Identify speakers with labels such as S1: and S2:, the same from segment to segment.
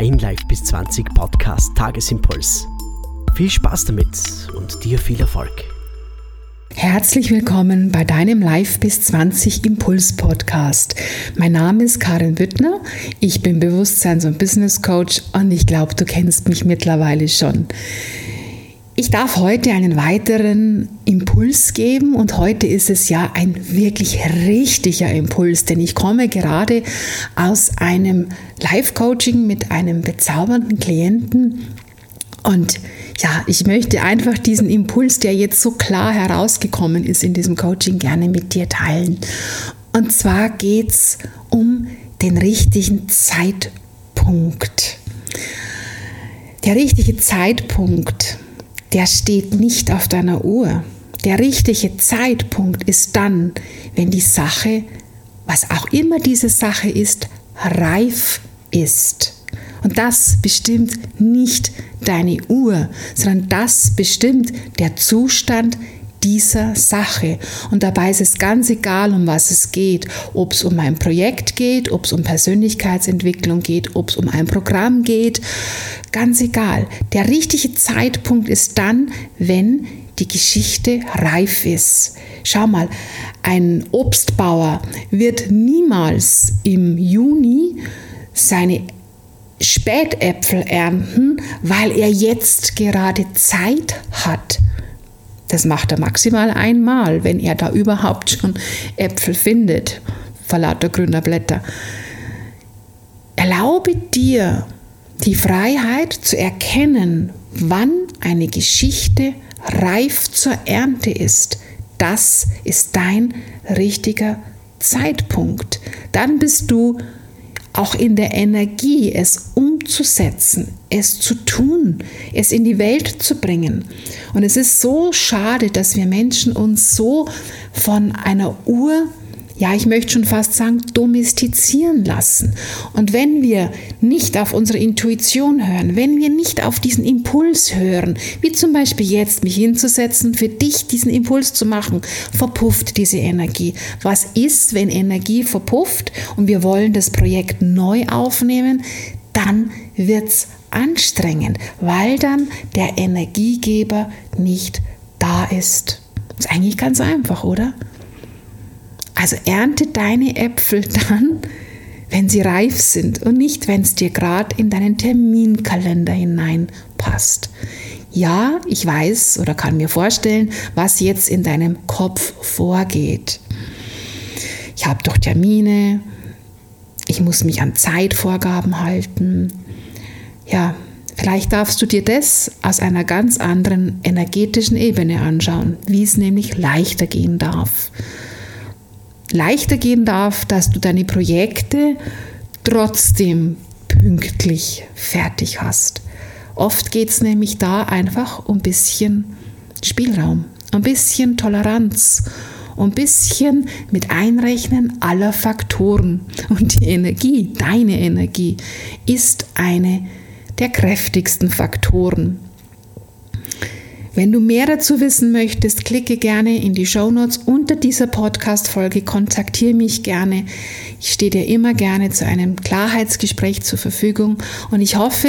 S1: dein Live bis 20 Podcast Tagesimpuls. Viel Spaß damit und dir viel Erfolg.
S2: Herzlich willkommen bei deinem Live bis 20 Impuls Podcast. Mein Name ist Karin Büttner. Ich bin Bewusstseins- und Business Coach und ich glaube, du kennst mich mittlerweile schon. Ich darf heute einen weiteren Impuls geben und heute ist es ja ein wirklich richtiger Impuls, denn ich komme gerade aus einem Live-Coaching mit einem bezaubernden Klienten und ja, ich möchte einfach diesen Impuls, der jetzt so klar herausgekommen ist in diesem Coaching, gerne mit dir teilen. Und zwar geht es um den richtigen Zeitpunkt. Der richtige Zeitpunkt der steht nicht auf deiner Uhr. Der richtige Zeitpunkt ist dann, wenn die Sache, was auch immer diese Sache ist, reif ist. Und das bestimmt nicht deine Uhr, sondern das bestimmt der Zustand dieser Sache. Und dabei ist es ganz egal, um was es geht, ob es um ein Projekt geht, ob es um Persönlichkeitsentwicklung geht, ob es um ein Programm geht, ganz egal. Der richtige Zeitpunkt ist dann, wenn die Geschichte reif ist. Schau mal, ein Obstbauer wird niemals im Juni seine Spätäpfel ernten, weil er jetzt gerade Zeit hat. Das macht er maximal einmal, wenn er da überhaupt schon Äpfel findet, vor lauter grüner Blätter. Erlaube dir die Freiheit zu erkennen, wann eine Geschichte reif zur Ernte ist. Das ist dein richtiger Zeitpunkt. Dann bist du auch in der Energie, es umzusetzen, es zu tun, es in die Welt zu bringen. Und es ist so schade, dass wir Menschen uns so von einer Uhr ja, ich möchte schon fast sagen, domestizieren lassen. Und wenn wir nicht auf unsere Intuition hören, wenn wir nicht auf diesen Impuls hören, wie zum Beispiel jetzt mich hinzusetzen, für dich diesen Impuls zu machen, verpufft diese Energie. Was ist, wenn Energie verpufft und wir wollen das Projekt neu aufnehmen? Dann wird es anstrengend, weil dann der Energiegeber nicht da ist. Ist eigentlich ganz einfach, oder? Also ernte deine Äpfel dann, wenn sie reif sind und nicht, wenn es dir gerade in deinen Terminkalender hineinpasst. Ja, ich weiß oder kann mir vorstellen, was jetzt in deinem Kopf vorgeht. Ich habe doch Termine, ich muss mich an Zeitvorgaben halten. Ja, vielleicht darfst du dir das aus einer ganz anderen energetischen Ebene anschauen, wie es nämlich leichter gehen darf leichter gehen darf, dass du deine Projekte trotzdem pünktlich fertig hast. Oft geht es nämlich da einfach um ein bisschen Spielraum, ein bisschen Toleranz, ein bisschen mit Einrechnen aller Faktoren. Und die Energie, deine Energie, ist eine der kräftigsten Faktoren. Wenn du mehr dazu wissen möchtest, klicke gerne in die Show Notes unter dieser Podcast-Folge, kontaktiere mich gerne. Ich stehe dir immer gerne zu einem Klarheitsgespräch zur Verfügung und ich hoffe,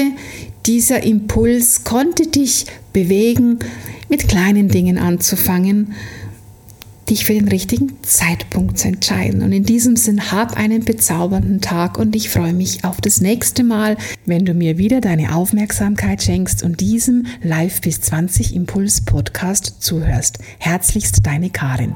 S2: dieser Impuls konnte dich bewegen, mit kleinen Dingen anzufangen dich für den richtigen Zeitpunkt zu entscheiden. Und in diesem Sinn, hab einen bezaubernden Tag und ich freue mich auf das nächste Mal, wenn du mir wieder deine Aufmerksamkeit schenkst und diesem Live bis 20 Impuls Podcast zuhörst. Herzlichst deine Karin.